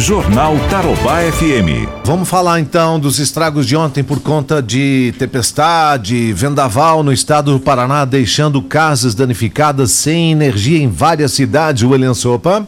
Jornal Tarobá FM. Vamos falar então dos estragos de ontem por conta de tempestade, vendaval no estado do Paraná, deixando casas danificadas sem energia em várias cidades. William Sopa.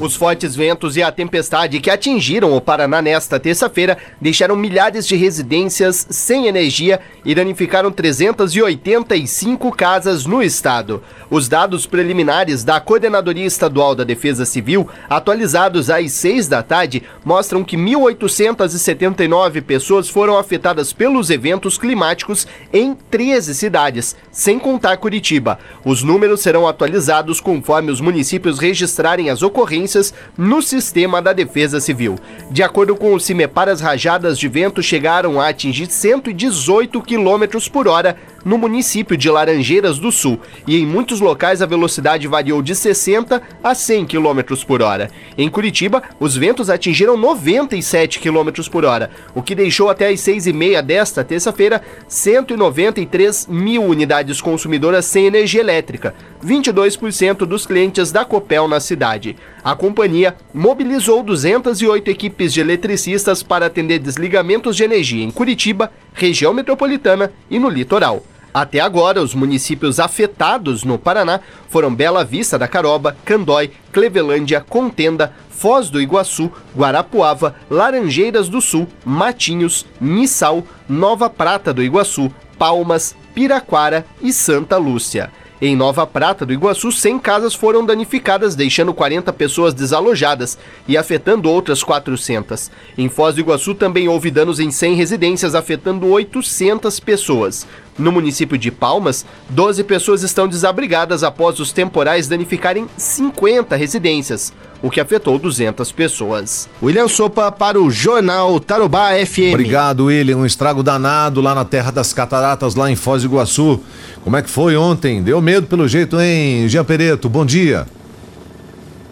Os fortes ventos e a tempestade que atingiram o Paraná nesta terça-feira deixaram milhares de residências sem energia e danificaram 385 casas no estado. Os dados preliminares da Coordenadoria Estadual da Defesa Civil, atualizados às 6 da tarde, mostram que 1.879 pessoas foram afetadas pelos eventos climáticos em 13 cidades, sem contar Curitiba. Os números serão atualizados conforme os municípios registrarem as ocorrências no sistema da Defesa Civil. De acordo com o CIMEPAR, as rajadas de vento chegaram a atingir 118 km por hora no município de Laranjeiras do Sul e em muitos locais a velocidade variou de 60 a 100 km por hora. Em Curitiba, os ventos atingiram 97 km por hora, o que deixou até as 6 e meia desta terça-feira 193 mil unidades consumidoras sem energia elétrica, 22% dos clientes da Copel na cidade. A companhia mobilizou 208 equipes de eletricistas para atender desligamentos de energia em Curitiba, região metropolitana e no litoral. Até agora, os municípios afetados no Paraná foram Bela Vista da Caroba, Candói, Clevelândia, Contenda, Foz do Iguaçu, Guarapuava, Laranjeiras do Sul, Matinhos, Missal, Nova Prata do Iguaçu, Palmas, Piraquara e Santa Lúcia. Em Nova Prata do Iguaçu, 100 casas foram danificadas, deixando 40 pessoas desalojadas e afetando outras 400. Em Foz do Iguaçu também houve danos em 100 residências, afetando 800 pessoas. No município de Palmas, 12 pessoas estão desabrigadas após os temporais danificarem 50 residências, o que afetou 200 pessoas. William Sopa para o Jornal Tarobá FM. Obrigado, William. Um estrago danado lá na Terra das Cataratas, lá em Foz do Iguaçu. Como é que foi ontem? Deu medo pelo jeito, hein, Jean Pereto? Bom dia.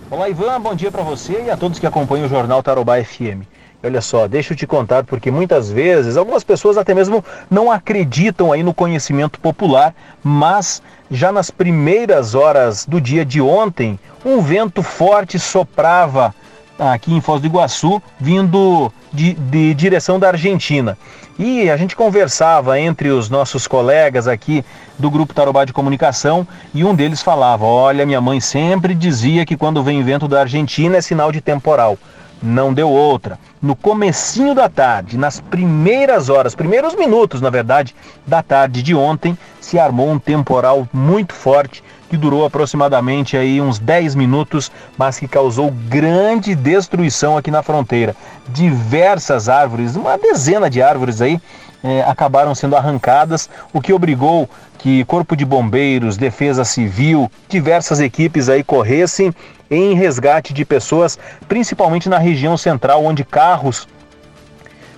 Olá, Ivan. Bom dia para você e a todos que acompanham o Jornal Tarobá FM. Olha só, deixa eu te contar, porque muitas vezes algumas pessoas até mesmo não acreditam aí no conhecimento popular, mas já nas primeiras horas do dia de ontem, um vento forte soprava aqui em Foz do Iguaçu, vindo de, de direção da Argentina. E a gente conversava entre os nossos colegas aqui do Grupo Tarobá de Comunicação e um deles falava: Olha, minha mãe sempre dizia que quando vem vento da Argentina é sinal de temporal não deu outra. No comecinho da tarde, nas primeiras horas, primeiros minutos, na verdade, da tarde de ontem, se armou um temporal muito forte que durou aproximadamente aí uns 10 minutos, mas que causou grande destruição aqui na fronteira. Diversas árvores, uma dezena de árvores aí, eh, acabaram sendo arrancadas, o que obrigou que Corpo de Bombeiros, Defesa Civil, diversas equipes aí corressem em resgate de pessoas, principalmente na região central, onde carros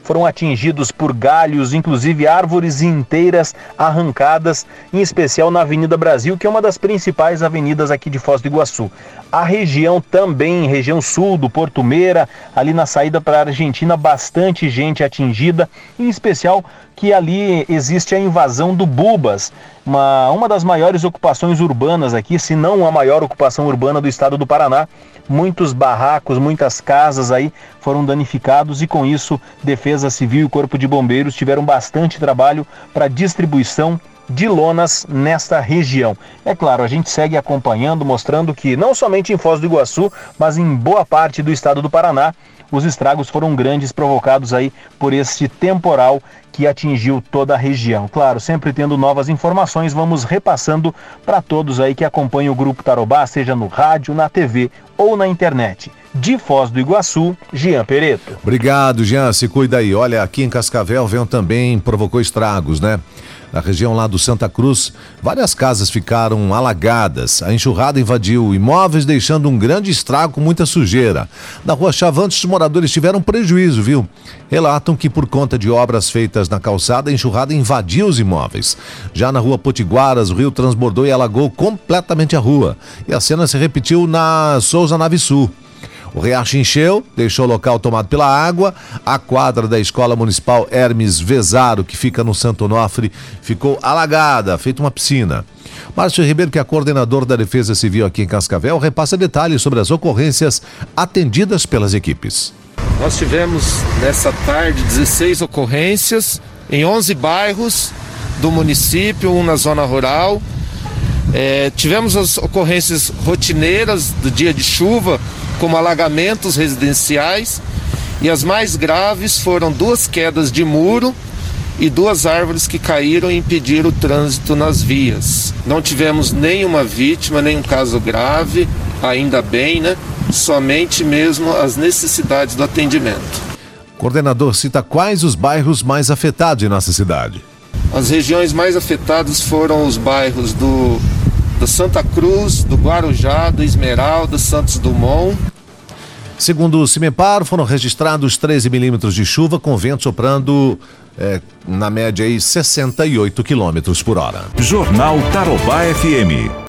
foram atingidos por galhos, inclusive árvores inteiras arrancadas, em especial na Avenida Brasil, que é uma das principais avenidas aqui de Foz do Iguaçu. A região também, região sul do Porto Meira, ali na saída para a Argentina, bastante gente atingida, em especial que ali existe a invasão do Bubas, uma, uma das maiores ocupações urbanas aqui, se não a maior ocupação urbana do estado do Paraná. Muitos barracos, muitas casas aí foram danificados e com isso Defesa Civil e Corpo de Bombeiros tiveram bastante trabalho para distribuição de lonas nesta região. É claro, a gente segue acompanhando, mostrando que não somente em Foz do Iguaçu, mas em boa parte do estado do Paraná, os estragos foram grandes provocados aí por este temporal que atingiu toda a região. Claro, sempre tendo novas informações, vamos repassando para todos aí que acompanham o Grupo Tarobá, seja no rádio, na TV ou na internet. De Foz do Iguaçu, Jean Pereto. Obrigado, Jean. Se cuida aí. Olha, aqui em Cascavel, vento também provocou estragos, né? Na região lá do Santa Cruz, várias casas ficaram alagadas. A enxurrada invadiu imóveis, deixando um grande estrago com muita sujeira. Na rua Chavantes, os moradores tiveram prejuízo, viu? Relatam que por conta de obras feitas na calçada, a enxurrada invadiu os imóveis. Já na rua Potiguaras, o rio transbordou e alagou completamente a rua. E a cena se repetiu na Souza Nave Sul. O riacho encheu, deixou o local tomado pela água. A quadra da Escola Municipal Hermes Vezaro, que fica no Santo Onofre, ficou alagada, feita uma piscina. Márcio Ribeiro, que é coordenador da Defesa Civil aqui em Cascavel, repassa detalhes sobre as ocorrências atendidas pelas equipes. Nós tivemos nessa tarde 16 ocorrências em 11 bairros do município, um na zona rural. É, tivemos as ocorrências rotineiras do dia de chuva, como alagamentos residenciais, e as mais graves foram duas quedas de muro e duas árvores que caíram e impediram o trânsito nas vias. Não tivemos nenhuma vítima, nenhum caso grave, ainda bem, né? Somente mesmo as necessidades do atendimento. Coordenador cita quais os bairros mais afetados em nossa cidade. As regiões mais afetadas foram os bairros do, do Santa Cruz, do Guarujá, do Esmeralda, Santos Dumont. Segundo o CIMEPAR, foram registrados 13 milímetros de chuva com vento soprando é, na média aí 68 quilômetros por hora. Jornal Tarobá FM.